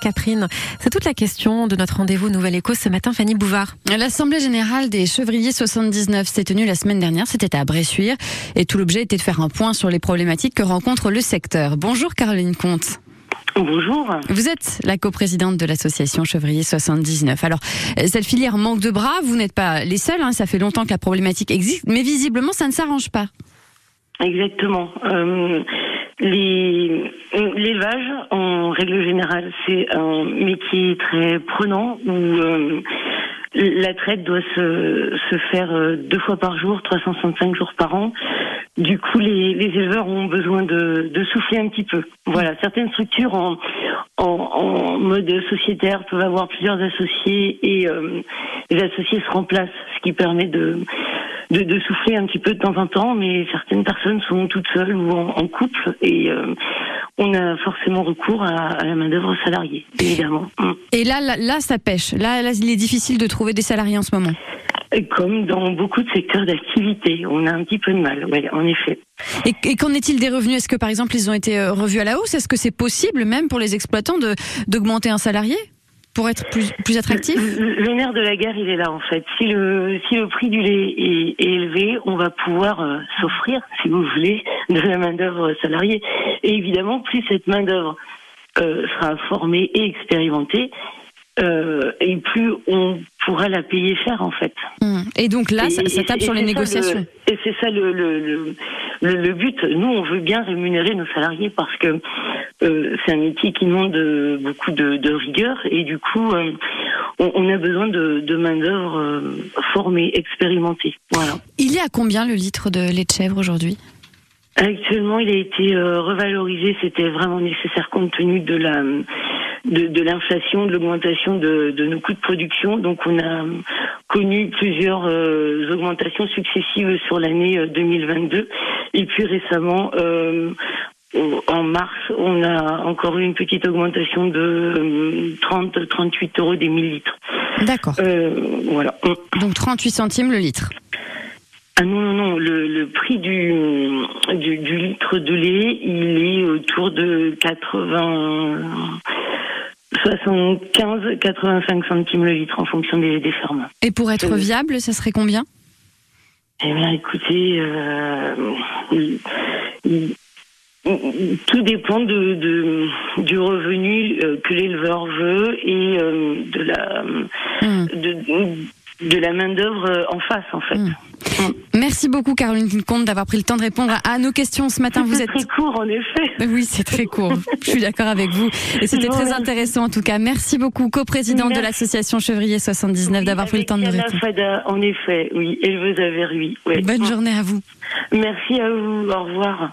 Caprine, c'est toute la question de notre rendez-vous Nouvelle Éco ce matin, Fanny Bouvard. L'Assemblée générale des Chevriers 79 s'est tenue la semaine dernière, c'était à Bressuire, et tout l'objet était de faire un point sur les problématiques que rencontre le secteur. Bonjour Caroline Comte. Bonjour. Vous êtes la coprésidente de l'association Chevrier 79. Alors, cette filière manque de bras, vous n'êtes pas les seuls, hein, ça fait longtemps que la problématique existe, mais visiblement ça ne s'arrange pas. Exactement. Euh, L'élevage, en règle générale, c'est un métier très prenant où euh, la traite doit se, se faire euh, deux fois par jour, 365 jours par an. Du coup, les, les éleveurs ont besoin de, de, souffler un petit peu. Voilà, certaines structures en, en, en, mode sociétaire peuvent avoir plusieurs associés et euh, les associés se remplacent, ce qui permet de de, de, souffler un petit peu de temps en temps, mais certaines personnes sont toutes seules ou en, couple et euh, on a forcément recours à, la main d'œuvre salariée, évidemment. Mm. Et là, là, ça pêche. Là, là, il est difficile de trouver des salariés en ce moment. Comme dans beaucoup de secteurs d'activité, on a un petit peu de mal, oui, en effet. Et, et qu'en est-il des revenus? Est-ce que par exemple ils ont été euh, revus à la hausse? Est-ce que c'est possible même pour les exploitants de d'augmenter un salarié? Pour être plus, plus attractif? Le, nerf de la guerre, il est là en fait. Si le, si le prix du lait est, élevé, on va pouvoir euh, s'offrir, si vous voulez, de la main-d'œuvre salariée. Et évidemment, plus cette main-d'œuvre euh, sera formée et expérimentée, euh, et plus on pourra la payer cher en fait. Hum. Et donc là, ça, tape sur les négociations. et c'est ça le, le, le, but. Nous, on veut bien rémunérer nos salariés parce que euh, c'est un métier qui demande euh, beaucoup de, de rigueur et du coup, euh, on, on, a besoin de, de main d'œuvre euh, formée, expérimentée. Voilà. Il est à combien le litre de lait de chèvre aujourd'hui? Actuellement, il a été revalorisé. C'était vraiment nécessaire compte tenu de la de, de l'inflation, de l'augmentation de, de, nos coûts de production. Donc, on a connu plusieurs augmentations successives sur l'année 2022. Et puis récemment, euh, en mars, on a encore eu une petite augmentation de 30-38 euh, euros des 1000 litres. D'accord. Euh, voilà. Donc 38 centimes le litre. Ah non, non, non, le, prix du, du, litre de lait, il est autour de 80, 75, 85 centimes le litre en fonction des, des fermes. Et pour être viable, ça serait combien? Eh bien, écoutez, euh, tout dépend de, de, du revenu euh, que l'éleveur veut et euh, de la hmm. de, de, la main d'œuvre euh, en face en fait. Hmm. Merci beaucoup Caroline Comte d'avoir pris le temps de répondre à nos questions ce matin. Vous êtes très court en effet. Oui, c'est très court. Je suis d'accord avec vous. Et c'était très intéressant en tout cas. Merci beaucoup, coprésidente de l'association Chevrier 79, d'avoir pris le temps de nous répondre. en effet, oui. Éleveuse à oui. Bonne journée à vous. Merci à vous. Au revoir.